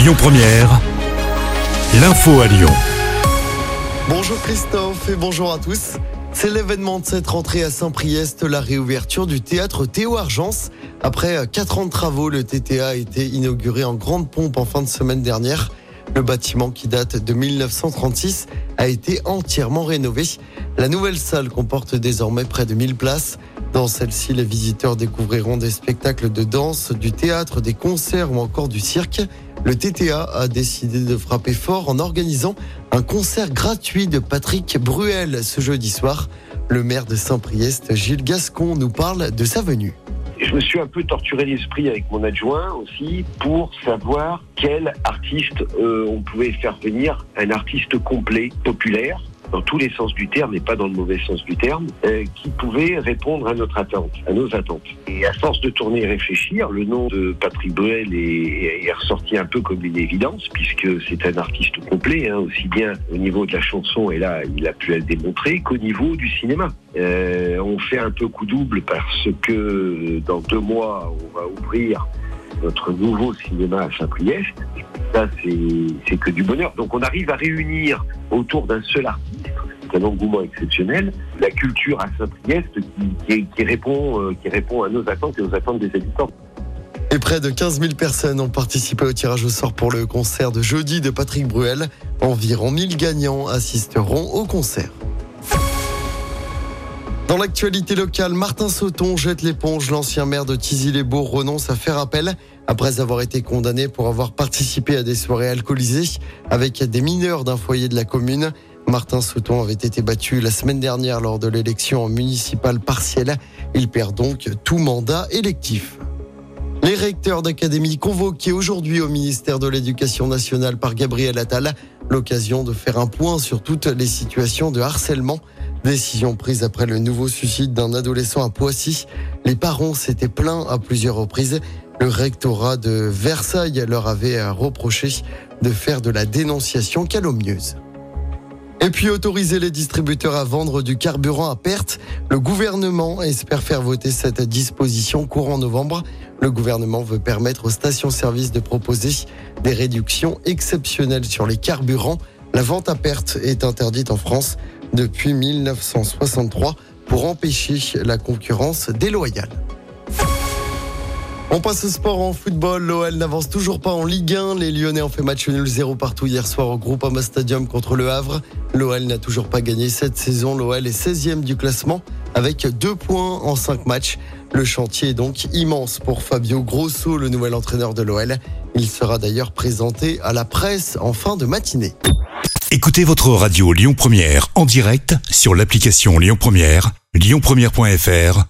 Lyon Première, l'info à Lyon. Bonjour Christophe et bonjour à tous. C'est l'événement de cette rentrée à Saint-Priest, la réouverture du théâtre Théo Argence. Après quatre ans de travaux, le TTA a été inauguré en grande pompe en fin de semaine dernière. Le bâtiment qui date de 1936 a été entièrement rénové. La nouvelle salle comporte désormais près de 1000 places. Dans celle-ci, les visiteurs découvriront des spectacles de danse, du théâtre, des concerts ou encore du cirque. Le TTA a décidé de frapper fort en organisant un concert gratuit de Patrick Bruel ce jeudi soir. Le maire de Saint-Priest, Gilles Gascon, nous parle de sa venue. Je me suis un peu torturé l'esprit avec mon adjoint aussi pour savoir quel artiste euh, on pouvait faire venir, un artiste complet, populaire, dans tous les sens du terme et pas dans le mauvais sens du terme, euh, qui pouvait répondre à notre attente, à nos attentes. Et à force de tourner et réfléchir, le nom de Patrick Bruel est, est ressorti un peu comme une évidence, puisque c'est un artiste complet, hein, aussi bien au niveau de la chanson, et là il a pu le démontrer, qu'au niveau du cinéma. Euh, on fait un peu coup double parce que dans deux mois, on va ouvrir notre nouveau cinéma à Saint-Priest. Ça, c'est que du bonheur. Donc on arrive à réunir autour d'un seul artiste, c'est un engouement exceptionnel, la culture à Saint-Priest qui, qui, répond, euh, qui répond à nos attentes et aux attentes des habitants. Et près de 15 000 personnes ont participé au tirage au sort pour le concert de jeudi de Patrick Bruel. Environ 1000 gagnants assisteront au concert. Dans l'actualité locale, Martin Sauton jette l'éponge. L'ancien maire de Tizy-les-Bourgs renonce à faire appel après avoir été condamné pour avoir participé à des soirées alcoolisées avec des mineurs d'un foyer de la commune. Martin Sauton avait été battu la semaine dernière lors de l'élection municipale partielle. Il perd donc tout mandat électif. Les recteurs d'académie convoqués aujourd'hui au ministère de l'Éducation nationale par Gabriel Attal, l'occasion de faire un point sur toutes les situations de harcèlement Décision prise après le nouveau suicide d'un adolescent à Poissy. Les parents s'étaient plaints à plusieurs reprises. Le rectorat de Versailles leur avait reproché de faire de la dénonciation calomnieuse. Et puis autoriser les distributeurs à vendre du carburant à perte. Le gouvernement espère faire voter cette disposition courant novembre. Le gouvernement veut permettre aux stations-service de proposer des réductions exceptionnelles sur les carburants. La vente à perte est interdite en France depuis 1963 pour empêcher la concurrence déloyale. On passe au sport en football. L'OL n'avance toujours pas en Ligue 1. Les Lyonnais ont fait match nul 0 partout hier soir au Groupama Stadium contre le Havre. L'OL n'a toujours pas gagné cette saison. L'OL est 16e du classement avec deux points en 5 matchs. Le chantier est donc immense pour Fabio Grosso, le nouvel entraîneur de l'OL. Il sera d'ailleurs présenté à la presse en fin de matinée. Écoutez votre radio Lyon Première en direct sur l'application Lyon Première, lyonpremière.fr